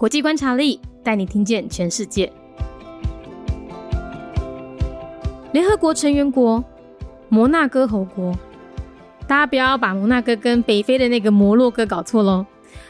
国际观察力带你听见全世界。联合国成员国摩纳哥侯国，大家不要把摩纳哥跟北非的那个摩洛哥搞错喽。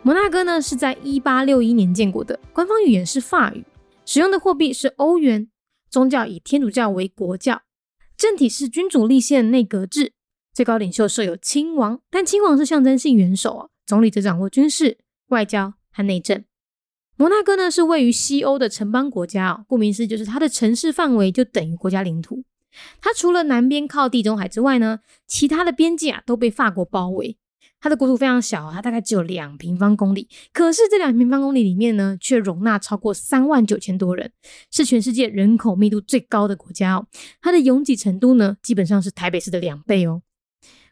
摩纳哥呢是在一八六一年建国的，官方语言是法语，使用的货币是欧元，宗教以天主教为国教，政体是君主立宪内阁制，最高领袖设有亲王，但亲王是象征性元首啊，总理则掌握军事、外交和内政。摩纳哥呢是位于西欧的城邦国家哦，顾名思义就是它的城市范围就等于国家领土。它除了南边靠地中海之外呢，其他的边界啊都被法国包围。它的国土非常小，它大概只有两平方公里，可是这两平方公里里面呢，却容纳超过三万九千多人，是全世界人口密度最高的国家哦。它的拥挤程度呢，基本上是台北市的两倍哦。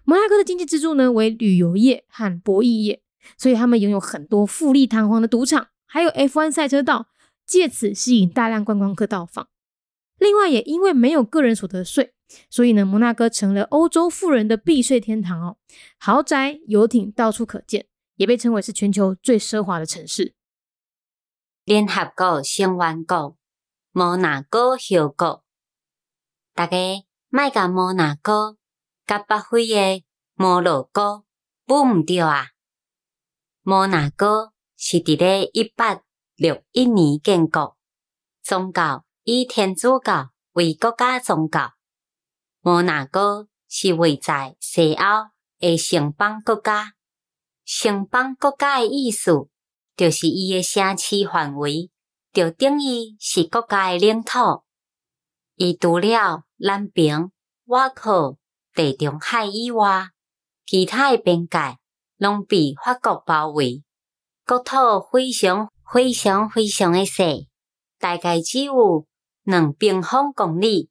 摩纳哥的经济支柱呢为旅游业和博弈业，所以他们拥有很多富丽堂皇的赌场。还有 F1 赛车道，借此吸引大量观光客到访。另外，也因为没有个人所得税，所以呢，摩纳哥成了欧洲富人的避税天堂哦。豪宅、游艇到处可见，也被称为是全球最奢华的城市。联合国成员国摩纳哥小国，大家卖个摩纳哥甲北非的摩洛哥不唔对啊？摩纳哥。是伫咧一八六一年建国，宗教以天主教为国家宗教。摩纳哥是位在西欧诶城邦国家。城邦国家诶意思，就是伊诶城市范围，就等于是国家诶领土。伊除了南边瓦靠地中海以外，其他诶边界拢被法国包围。国土非常非常非常的小，大概只有两平方公里。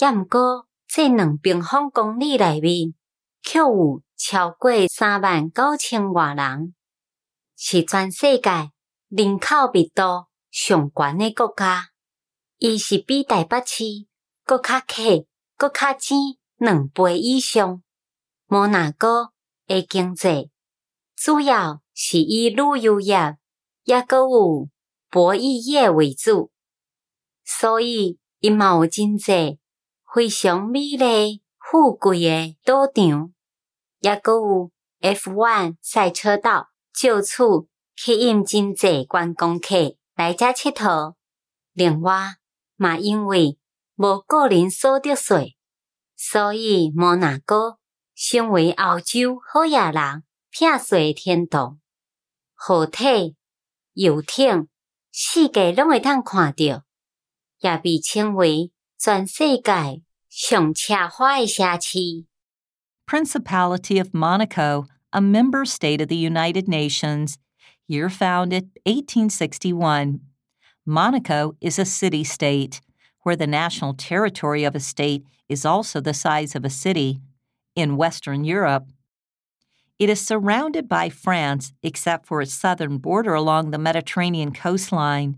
也毋过，这两平方公里内面，却有超过三万九千外人，是全世界人口密度上悬的国家。伊是比台北市搁较客、搁较钱两倍以上。摩纳哥的经济主要。是以旅游业也搁有博弈业为主，所以伊嘛有真济非常美丽富贵诶赌场，也搁有 F1 赛车道，就此吸引真济观光客来遮佚佗。另外，嘛因为无个人所得税，所以摩纳哥成为澳洲好野人 避税天堂。好体、游艇，世界拢会通看到，也被称为全世界上奢华的城市。Principality of Monaco, a member state of the United Nations, year founded 1861. Monaco is a city state, where the national territory of a state is also the size of a city. In Western Europe, it is surrounded by France except for its southern border along the Mediterranean coastline.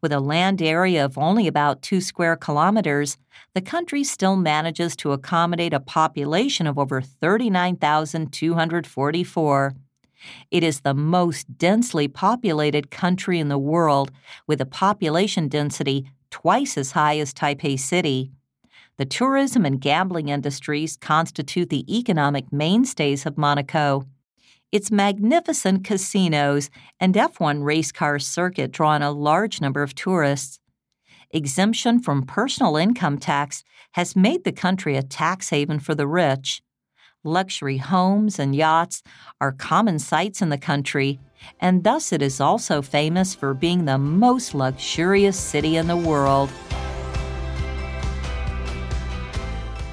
With a land area of only about two square kilometers, the country still manages to accommodate a population of over 39,244. It is the most densely populated country in the world, with a population density twice as high as Taipei City. The tourism and gambling industries constitute the economic mainstays of Monaco. Its magnificent casinos and F1 race car circuit draw in a large number of tourists. Exemption from personal income tax has made the country a tax haven for the rich. Luxury homes and yachts are common sights in the country, and thus it is also famous for being the most luxurious city in the world.